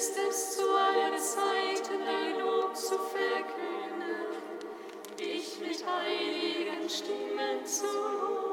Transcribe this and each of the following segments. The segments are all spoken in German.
ist es zu allen Zeiten dein Lob zu verkünden, dich mit heiligen Stimmen zu loben.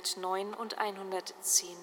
109 und 110.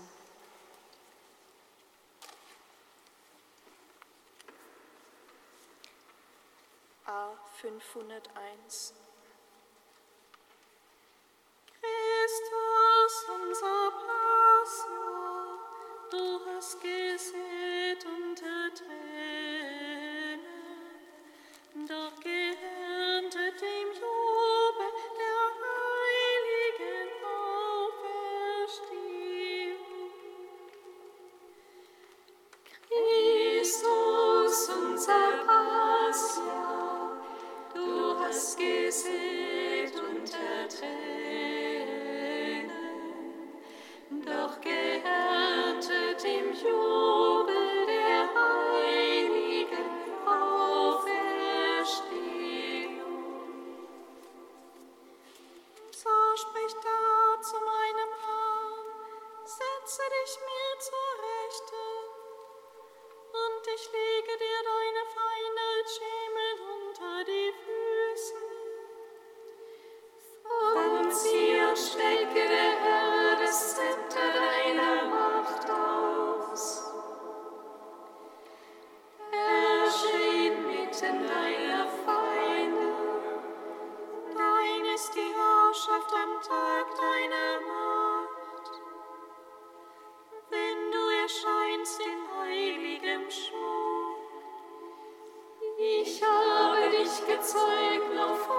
zeig auf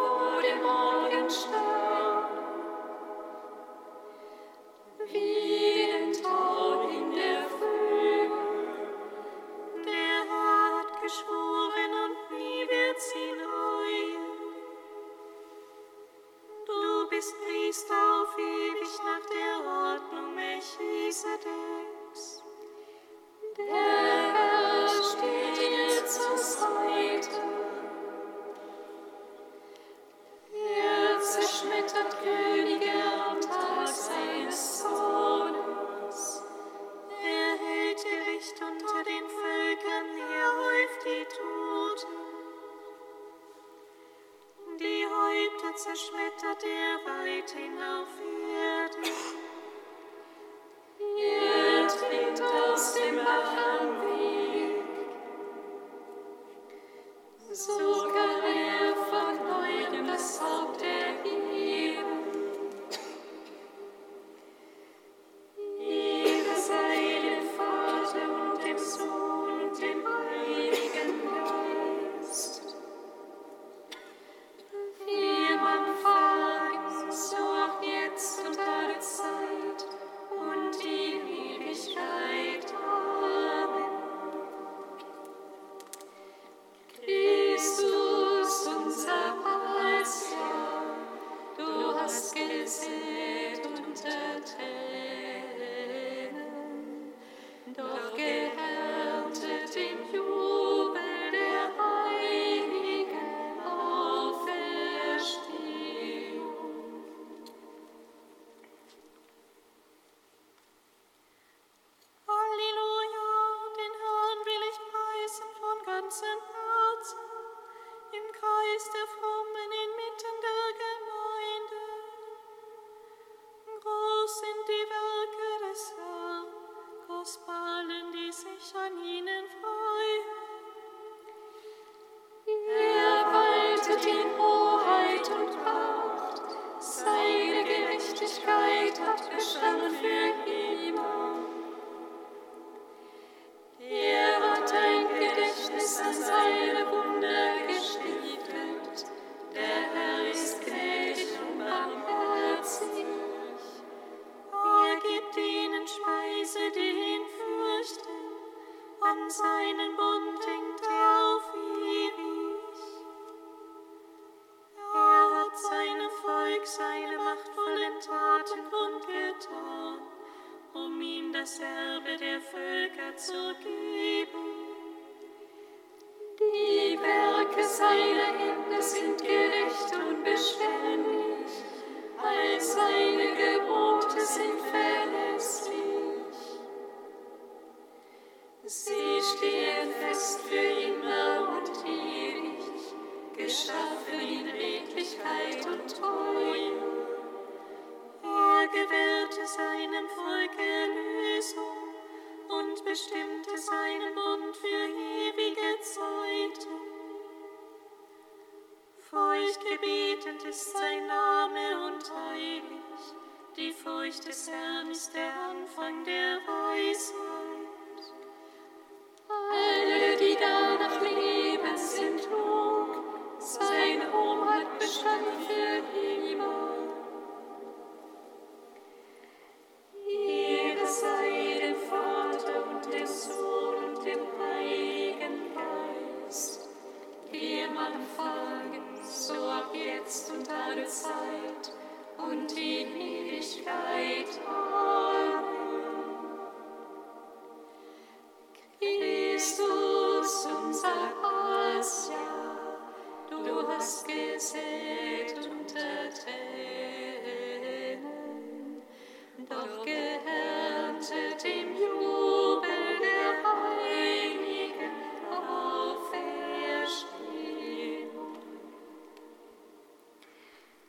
смешно. bestimmte seinen Mund für ewige Zeiten. Feucht gebetend ist sein Name und heilig. Die Furcht des Herrn ist der Anfang der Weisheit. Alle, die danach leben, sind klug. Sein Ruhm hat Bestand für ewig.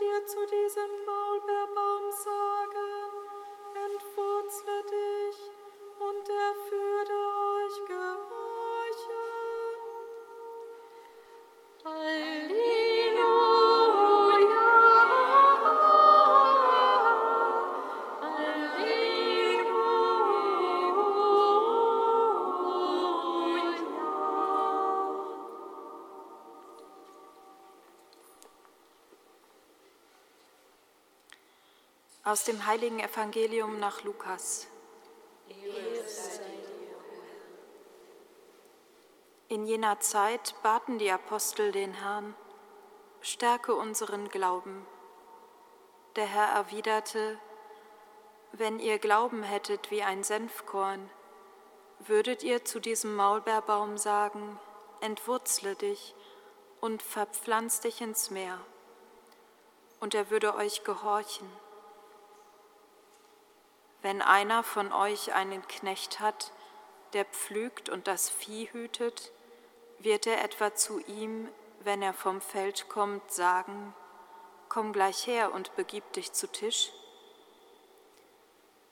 dir zu diesem Maulbeerbaum sagen, entwurzle dich und er führe euch gehorsam. Aus dem heiligen Evangelium nach Lukas. In jener Zeit baten die Apostel den Herrn, stärke unseren Glauben. Der Herr erwiderte, wenn ihr Glauben hättet wie ein Senfkorn, würdet ihr zu diesem Maulbeerbaum sagen, entwurzle dich und verpflanz dich ins Meer, und er würde euch gehorchen. Wenn einer von euch einen Knecht hat, der pflügt und das Vieh hütet, wird er etwa zu ihm, wenn er vom Feld kommt, sagen, komm gleich her und begib dich zu Tisch?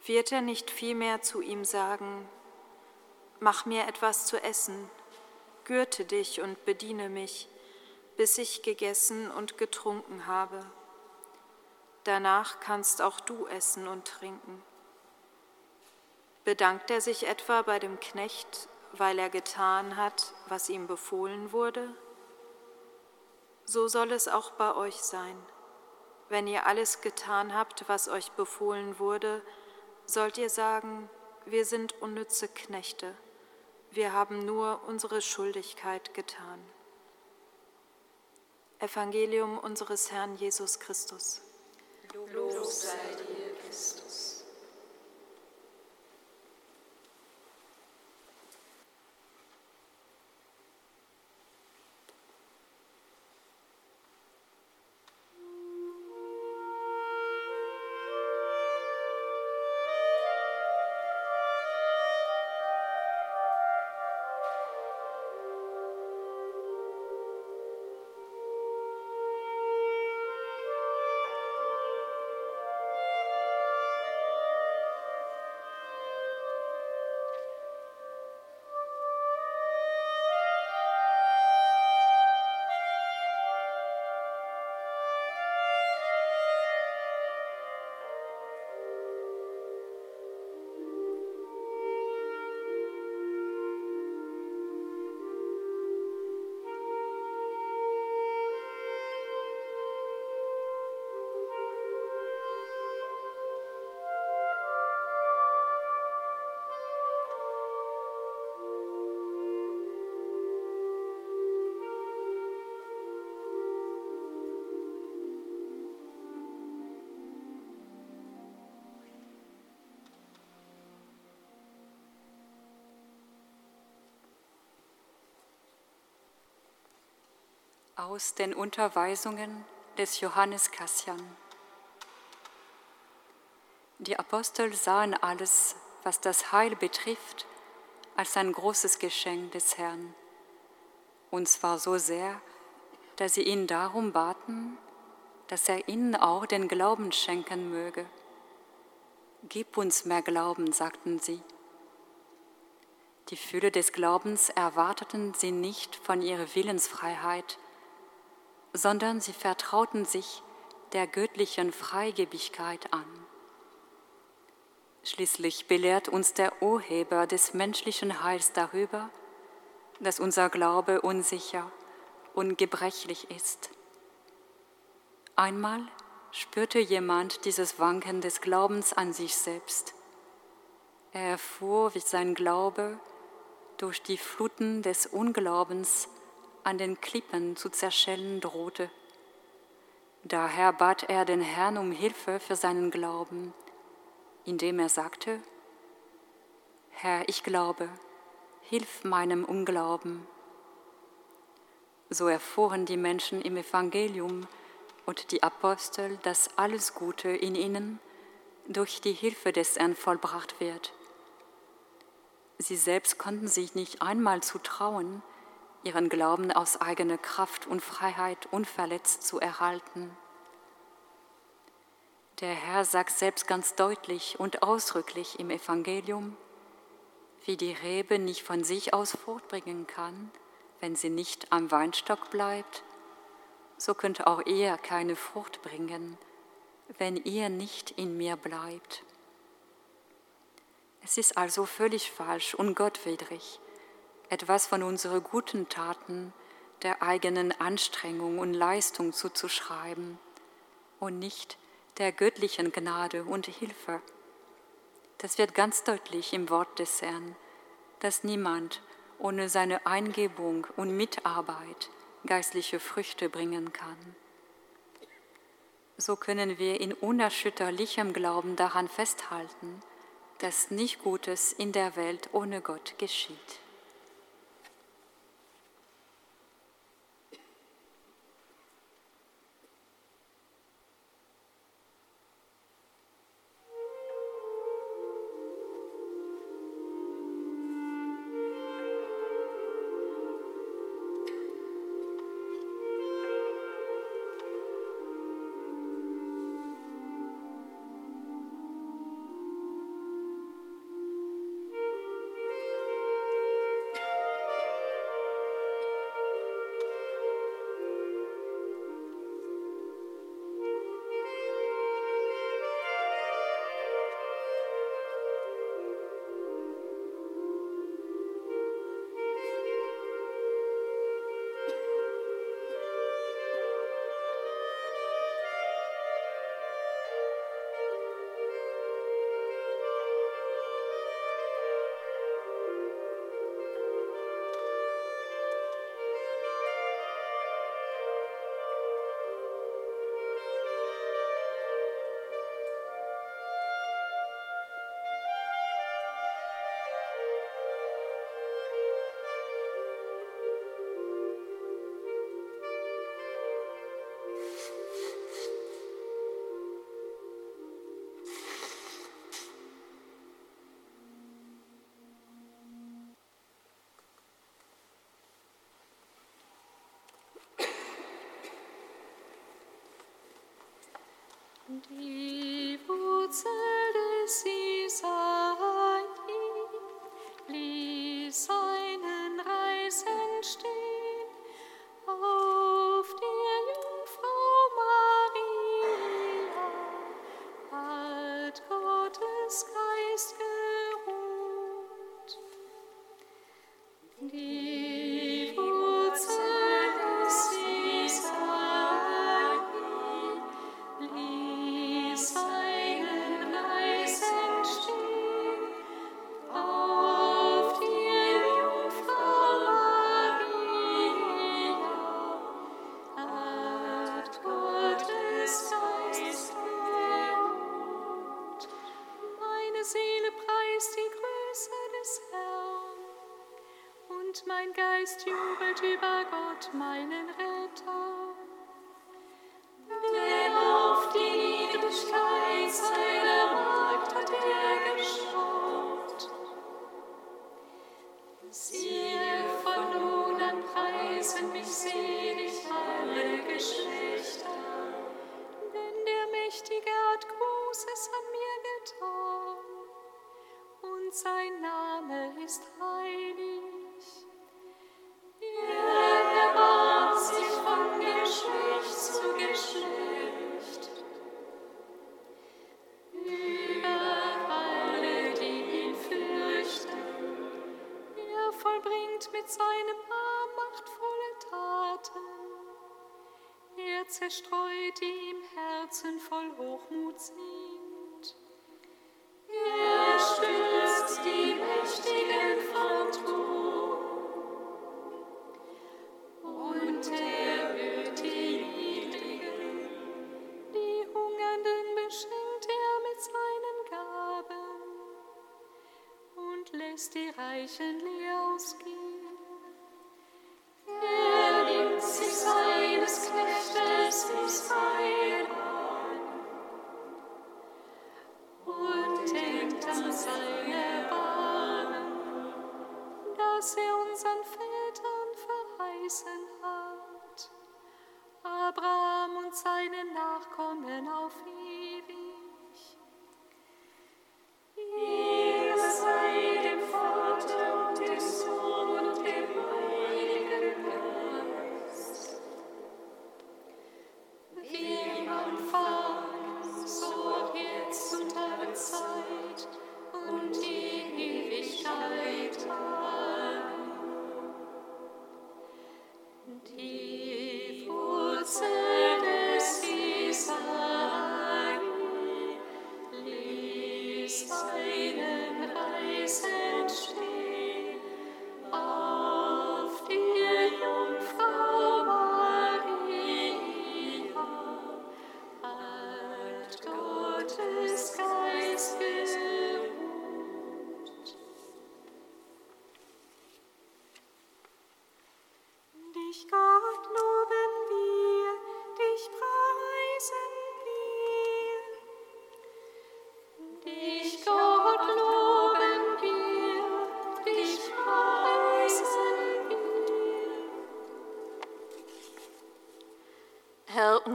Wird er nicht vielmehr zu ihm sagen, mach mir etwas zu essen, gürte dich und bediene mich, bis ich gegessen und getrunken habe. Danach kannst auch du essen und trinken. Bedankt er sich etwa bei dem Knecht, weil er getan hat, was ihm befohlen wurde? So soll es auch bei euch sein. Wenn ihr alles getan habt, was euch befohlen wurde, sollt ihr sagen, wir sind unnütze Knechte, wir haben nur unsere Schuldigkeit getan. Evangelium unseres Herrn Jesus Christus. Lob sei dir, aus den Unterweisungen des Johannes Cassian. Die Apostel sahen alles, was das Heil betrifft, als ein großes Geschenk des Herrn. Und zwar so sehr, dass sie ihn darum baten, dass er ihnen auch den Glauben schenken möge. Gib uns mehr Glauben, sagten sie. Die Fülle des Glaubens erwarteten sie nicht von ihrer Willensfreiheit, sondern sie vertrauten sich der göttlichen Freigebigkeit an. Schließlich belehrt uns der Urheber des menschlichen Heils darüber, dass unser Glaube unsicher und gebrechlich ist. Einmal spürte jemand dieses Wanken des Glaubens an sich selbst. Er erfuhr, wie sein Glaube durch die Fluten des Unglaubens an den Klippen zu zerschellen drohte. Daher bat er den Herrn um Hilfe für seinen Glauben, indem er sagte, Herr, ich glaube, hilf meinem Unglauben. So erfuhren die Menschen im Evangelium und die Apostel, dass alles Gute in ihnen durch die Hilfe des Herrn vollbracht wird. Sie selbst konnten sich nicht einmal zutrauen, ihren Glauben aus eigener Kraft und Freiheit unverletzt zu erhalten. Der Herr sagt selbst ganz deutlich und ausdrücklich im Evangelium, wie die Rebe nicht von sich aus fortbringen kann, wenn sie nicht am Weinstock bleibt, so könnte auch ihr keine Frucht bringen, wenn ihr nicht in mir bleibt. Es ist also völlig falsch und gottwidrig, etwas von unseren guten Taten, der eigenen Anstrengung und Leistung zuzuschreiben und nicht der göttlichen Gnade und Hilfe. Das wird ganz deutlich im Wort des Herrn, dass niemand ohne seine Eingebung und Mitarbeit geistliche Früchte bringen kann. So können wir in unerschütterlichem Glauben daran festhalten, dass nicht Gutes in der Welt ohne Gott geschieht. Die Größe des Herrn, und mein Geist jubelt über Gott, meinen Retter. Denn auf die Niedrigkeit seiner Magd hat er geschaut. Siehe, von nun an preisen mich selig alle Geschlechter, denn der Mächtige hat Großes an mir getan, zerstreut, die im Herzen voll Hochmut sind. Er stürzt lässt die Reichen leer ausgehen.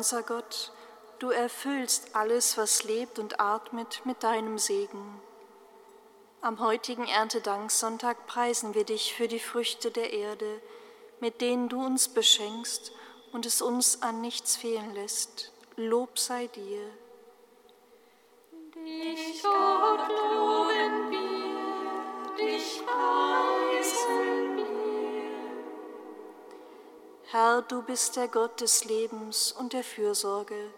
Unser Gott, du erfüllst alles, was lebt und atmet, mit deinem Segen. Am heutigen Erntedankssonntag preisen wir dich für die Früchte der Erde, mit denen du uns beschenkst und es uns an nichts fehlen lässt. Lob sei dir. Herr, du bist der Gott des Lebens und der Fürsorge.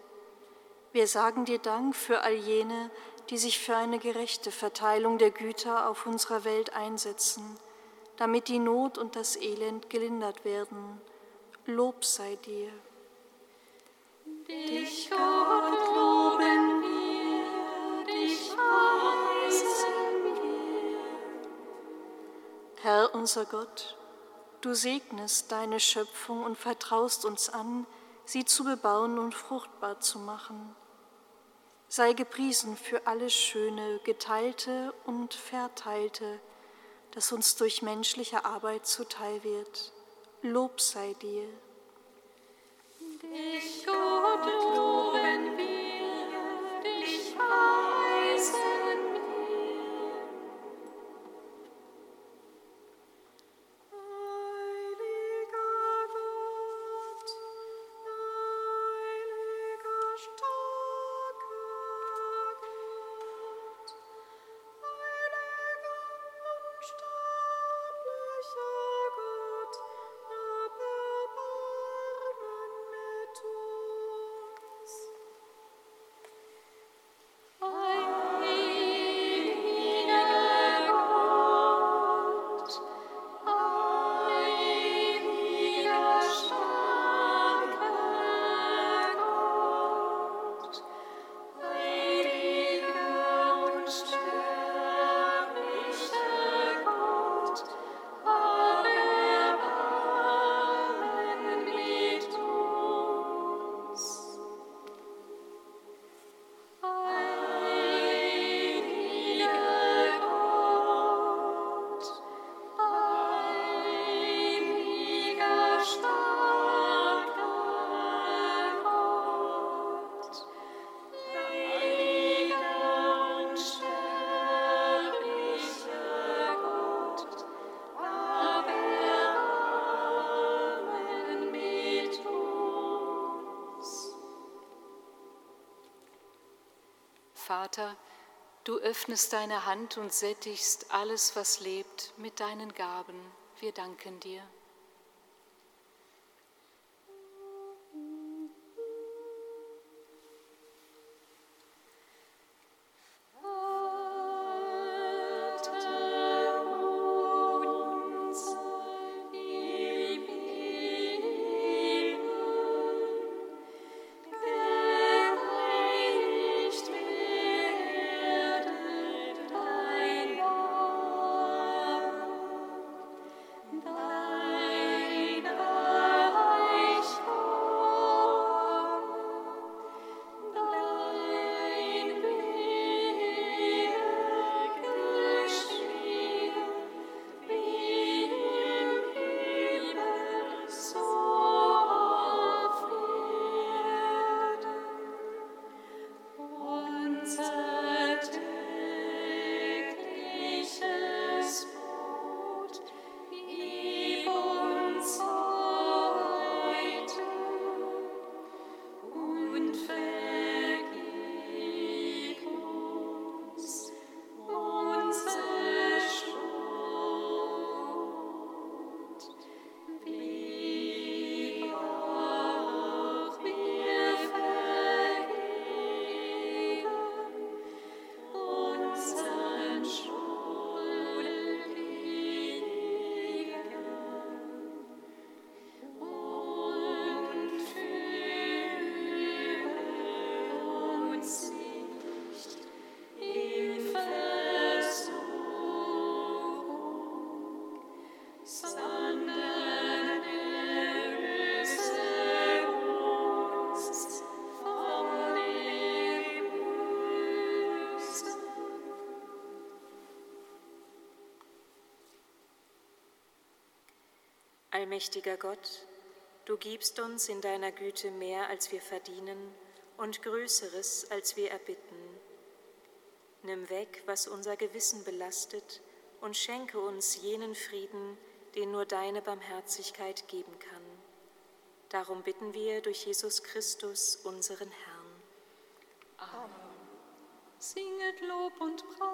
Wir sagen dir Dank für all jene, die sich für eine gerechte Verteilung der Güter auf unserer Welt einsetzen, damit die Not und das Elend gelindert werden. Lob sei dir. Dich, Gott, loben wir, dich preisen wir. Herr unser Gott, Du segnest deine Schöpfung und vertraust uns an, sie zu bebauen und fruchtbar zu machen. Sei gepriesen für alles Schöne, Geteilte und Verteilte, das uns durch menschliche Arbeit zuteil wird. Lob sei dir. Dich, Gott, loben wir, dich preisen Vater, du öffnest deine Hand und sättigst alles, was lebt, mit deinen Gaben. Wir danken dir. Allmächtiger Gott, du gibst uns in deiner Güte mehr, als wir verdienen, und Größeres, als wir erbitten. Nimm weg, was unser Gewissen belastet, und schenke uns jenen Frieden, den nur deine Barmherzigkeit geben kann. Darum bitten wir durch Jesus Christus, unseren Herrn. Amen. Singet Lob und. Amen.